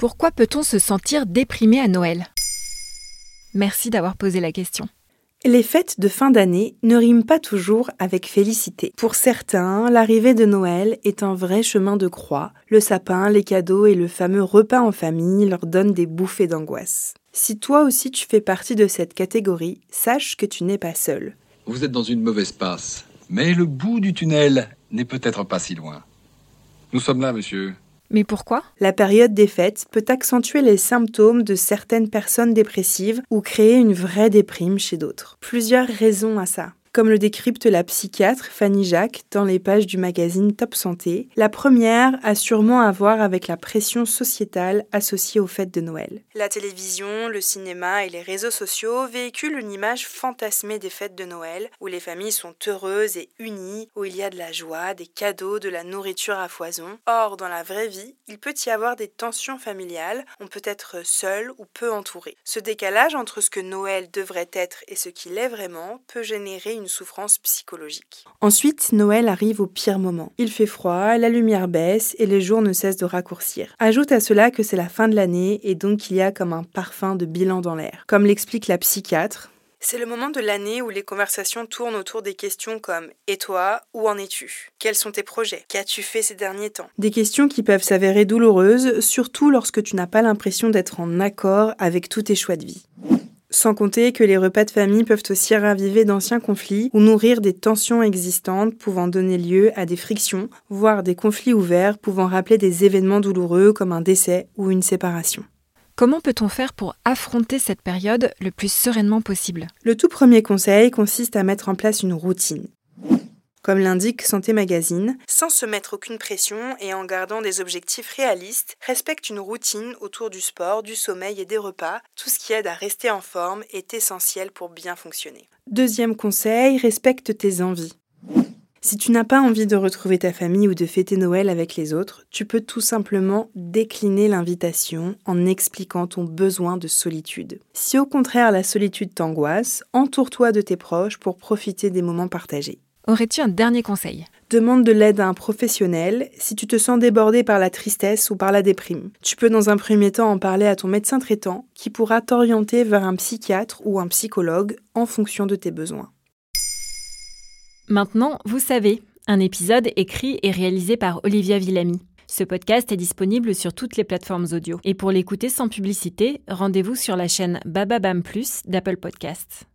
Pourquoi peut-on se sentir déprimé à Noël? Merci d'avoir posé la question. Les fêtes de fin d'année ne riment pas toujours avec félicité. Pour certains, l'arrivée de Noël est un vrai chemin de croix. Le sapin, les cadeaux et le fameux repas en famille leur donnent des bouffées d'angoisse. Si toi aussi tu fais partie de cette catégorie, sache que tu n'es pas seul. Vous êtes dans une mauvaise passe, mais le bout du tunnel n'est peut-être pas si loin. Nous sommes là, monsieur. Mais pourquoi? La période des fêtes peut accentuer les symptômes de certaines personnes dépressives ou créer une vraie déprime chez d'autres. Plusieurs raisons à ça. Comme le décrypte la psychiatre Fanny Jacques dans les pages du magazine Top Santé, la première a sûrement à voir avec la pression sociétale associée aux fêtes de Noël. La télévision, le cinéma et les réseaux sociaux véhiculent une image fantasmée des fêtes de Noël, où les familles sont heureuses et unies, où il y a de la joie, des cadeaux, de la nourriture à foison. Or, dans la vraie vie, il peut y avoir des tensions familiales, on peut être seul ou peu entouré. Ce décalage entre ce que Noël devrait être et ce qu'il est vraiment peut générer souffrance psychologique. Ensuite, Noël arrive au pire moment. Il fait froid, la lumière baisse et les jours ne cessent de raccourcir. Ajoute à cela que c'est la fin de l'année et donc il y a comme un parfum de bilan dans l'air. Comme l'explique la psychiatre, c'est le moment de l'année où les conversations tournent autour des questions comme Et toi, où en es-tu? Quels sont tes projets? Qu'as-tu fait ces derniers temps? Des questions qui peuvent s'avérer douloureuses, surtout lorsque tu n'as pas l'impression d'être en accord avec tous tes choix de vie. Sans compter que les repas de famille peuvent aussi raviver d'anciens conflits ou nourrir des tensions existantes pouvant donner lieu à des frictions, voire des conflits ouverts pouvant rappeler des événements douloureux comme un décès ou une séparation. Comment peut-on faire pour affronter cette période le plus sereinement possible? Le tout premier conseil consiste à mettre en place une routine comme l'indique Santé Magazine, sans se mettre aucune pression et en gardant des objectifs réalistes, respecte une routine autour du sport, du sommeil et des repas. Tout ce qui aide à rester en forme est essentiel pour bien fonctionner. Deuxième conseil, respecte tes envies. Si tu n'as pas envie de retrouver ta famille ou de fêter Noël avec les autres, tu peux tout simplement décliner l'invitation en expliquant ton besoin de solitude. Si au contraire la solitude t'angoisse, entoure-toi de tes proches pour profiter des moments partagés. Aurais-tu un dernier conseil? Demande de l'aide à un professionnel si tu te sens débordé par la tristesse ou par la déprime. Tu peux dans un premier temps en parler à ton médecin traitant qui pourra t'orienter vers un psychiatre ou un psychologue en fonction de tes besoins. Maintenant, vous savez, un épisode écrit et réalisé par Olivia Villamy. Ce podcast est disponible sur toutes les plateformes audio. Et pour l'écouter sans publicité, rendez-vous sur la chaîne Bababam Plus d'Apple Podcasts.